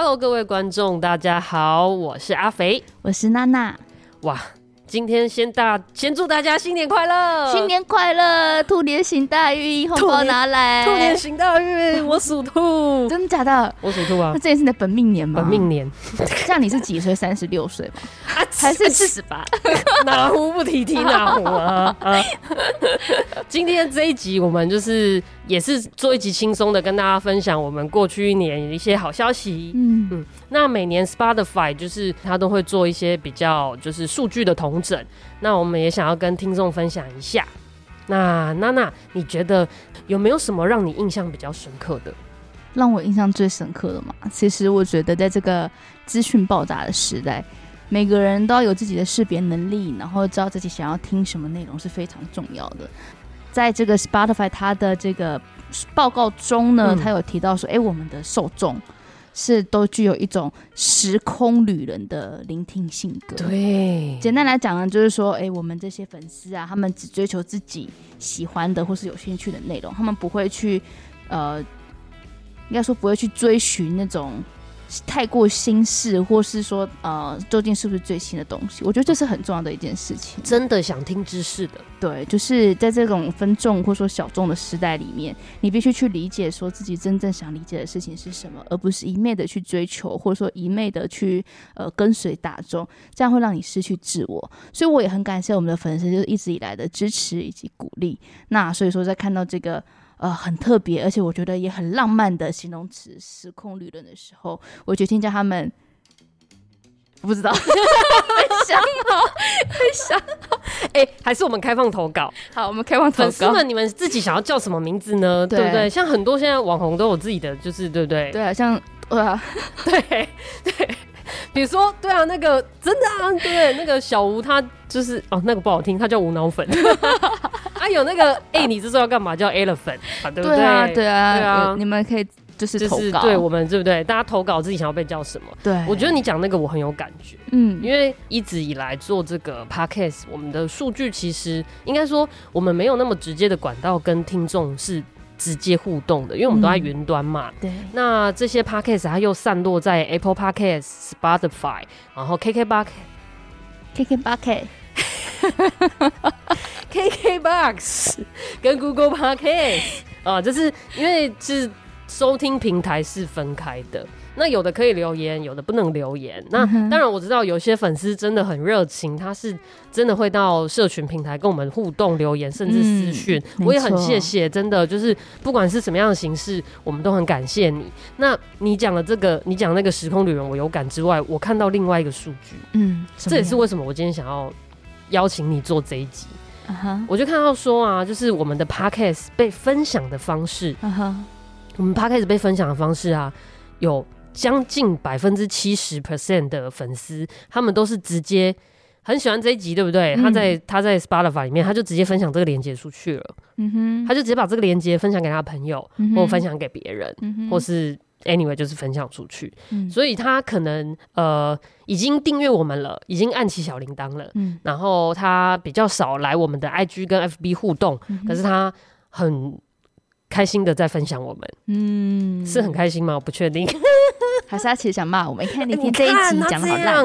Hello，各位观众，大家好，我是阿肥，我是娜娜。哇！今天先大先祝大家新年快乐，新年快乐，兔年行大运，红包拿来，兔年行大运，我属兔，真的假的？我属兔啊，那这也是你的本命年吗？本命年，这样你是几岁？三十六岁吗？还是四十八？哪壶不提提哪壶啊！啊 今天这一集我们就是也是做一集轻松的，跟大家分享我们过去一年一些好消息。嗯嗯，那每年 Spotify 就是他都会做一些比较就是数据的统整，那我们也想要跟听众分享一下。那娜娜，你觉得有没有什么让你印象比较深刻的？让我印象最深刻的嘛，其实我觉得在这个资讯爆炸的时代，每个人都要有自己的识别能力，然后知道自己想要听什么内容是非常重要的。在这个 Spotify 它的这个报告中呢，他、嗯、有提到说，哎、欸，我们的受众是都具有一种时空旅人的聆听性格。对，简单来讲呢，就是说，哎、欸，我们这些粉丝啊，他们只追求自己喜欢的或是有兴趣的内容，他们不会去，呃，应该说不会去追寻那种。太过新式，或是说，呃，究竟是不是最新的东西？我觉得这是很重要的一件事情。真的想听知识的，对，就是在这种分众或说小众的时代里面，你必须去理解，说自己真正想理解的事情是什么，而不是一昧的去追求，或者说一昧的去呃跟随大众，这样会让你失去自我。所以我也很感谢我们的粉丝，就是一直以来的支持以及鼓励。那所以说，在看到这个。呃，很特别，而且我觉得也很浪漫的形容词“时空旅人”的时候，我决定叫他们，不知道，没想好，没想好，哎、欸，还是我们开放投稿？好，我们开放投稿。粉丝们，你们自己想要叫什么名字呢？对，对不对？像很多现在网红都有自己的，就是对不对？对啊，像啊，对对，比如说，对啊，那个真的啊，对，那个小吴他就是哦，那个不好听，他叫无脑粉。啊，有那个 哎、欸，你这是要干嘛？叫 elephant 啊，对不对？对啊，对啊，对啊，你们可以就是投稿，就是、对我们对不对？大家投稿自己想要被叫什么？对，我觉得你讲那个我很有感觉，嗯，因为一直以来做这个 podcast，我们的数据其实应该说我们没有那么直接的管道跟听众是直接互动的，因为我们都在云端嘛。对、嗯，那这些 podcast 它又散落在 Apple Podcast、Spotify，然后 KKBox、KKBox。KKBOX 跟 Google Podcast 啊，就是因为是收听平台是分开的，那有的可以留言，有的不能留言。那当然我知道有些粉丝真的很热情，他是真的会到社群平台跟我们互动留言，甚至私讯。嗯，我也很谢谢，真的就是不管是什么样的形式，我们都很感谢你。那你讲的这个，你讲那个时空旅人，我有感之外，我看到另外一个数据，嗯，这也是为什么我今天想要。邀请你做这一集，uh -huh. 我就看到说啊，就是我们的 podcast 被分享的方式，uh -huh. 我们 podcast 被分享的方式啊，有将近百分之七十 percent 的粉丝，他们都是直接很喜欢这一集，对不对？嗯、他在他在 Spotify 里面，他就直接分享这个链接出去了，嗯哼，他就直接把这个链接分享给他的朋友，嗯、或分享给别人、嗯，或是。Anyway，就是分享出去，嗯、所以他可能呃已经订阅我们了，已经按起小铃铛了、嗯，然后他比较少来我们的 IG 跟 FB 互动，嗯、可是他很开心的在分享我们，嗯，是很开心吗？我不确定。还是他其实想骂我们？你看你听这一集讲的好烂，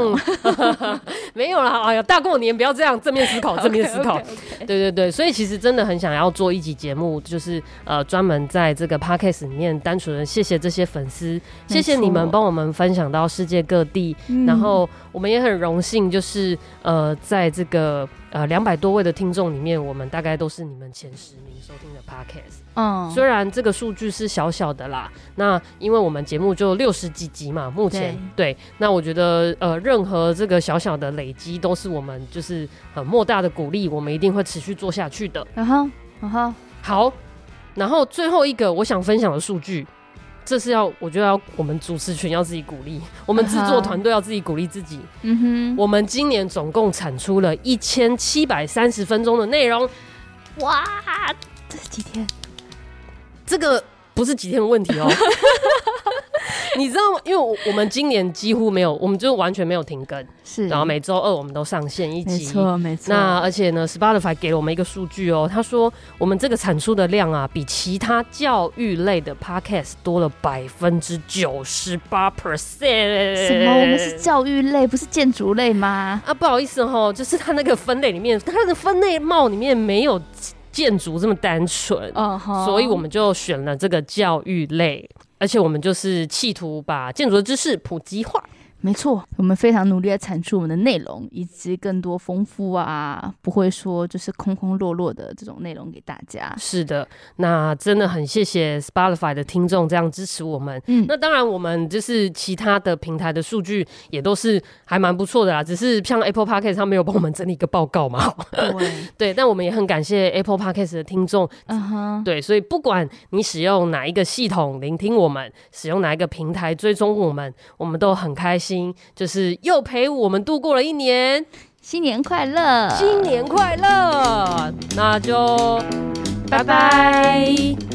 没有啦，哎呀，大过年不要这样，正面思考，正面思考。Okay, okay, okay. 对对对，所以其实真的很想要做一集节目，就是呃，专门在这个 podcast 里面，单纯的谢谢这些粉丝，谢谢你们帮我们分享到世界各地，然后我们也很荣幸，就是呃，在这个呃两百多位的听众里面，我们大概都是你们前十名收听的 podcast。嗯，虽然这个数据是小小的啦，那因为我们节目就六十几集嘛，目前对，对，那我觉得呃，任何这个小小的累积都是我们就是很莫大的鼓励，我们一定会持续做下去的。然后，然后好，然后最后一个我想分享的数据，这是要我觉得要我们主持群要自己鼓励，我们制作团队要自己鼓励自己。嗯哼，我们今年总共产出了一千七百三十分钟的内容，哇，这几天。这个不是几天的问题哦，你知道吗？因为我我们今年几乎没有，我们就完全没有停更，是，然后每周二我们都上线一集，没错没错。那而且呢，Spotify 给了我们一个数据哦，他说我们这个产出的量啊，比其他教育类的 Podcast 多了百分之九十八 percent。什么？我们是教育类，不是建筑类吗？啊，不好意思哦，就是它那个分类里面，它的分类帽里面没有。建筑这么单纯，uh -huh. 所以我们就选了这个教育类，而且我们就是企图把建筑的知识普及化。没错，我们非常努力的产出我们的内容，以及更多丰富啊，不会说就是空空落落的这种内容给大家。是的，那真的很谢谢 Spotify 的听众这样支持我们。嗯，那当然我们就是其他的平台的数据也都是还蛮不错的啦，只是像 Apple Podcast 他没有帮我们整理一个报告嘛。对 对，但我们也很感谢 Apple Podcast 的听众。嗯哼，对，所以不管你使用哪一个系统聆听我们，使用哪一个平台追踪我们，我们都很开心。就是又陪我们度过了一年，新年快乐！新年快乐！那就拜拜。拜拜。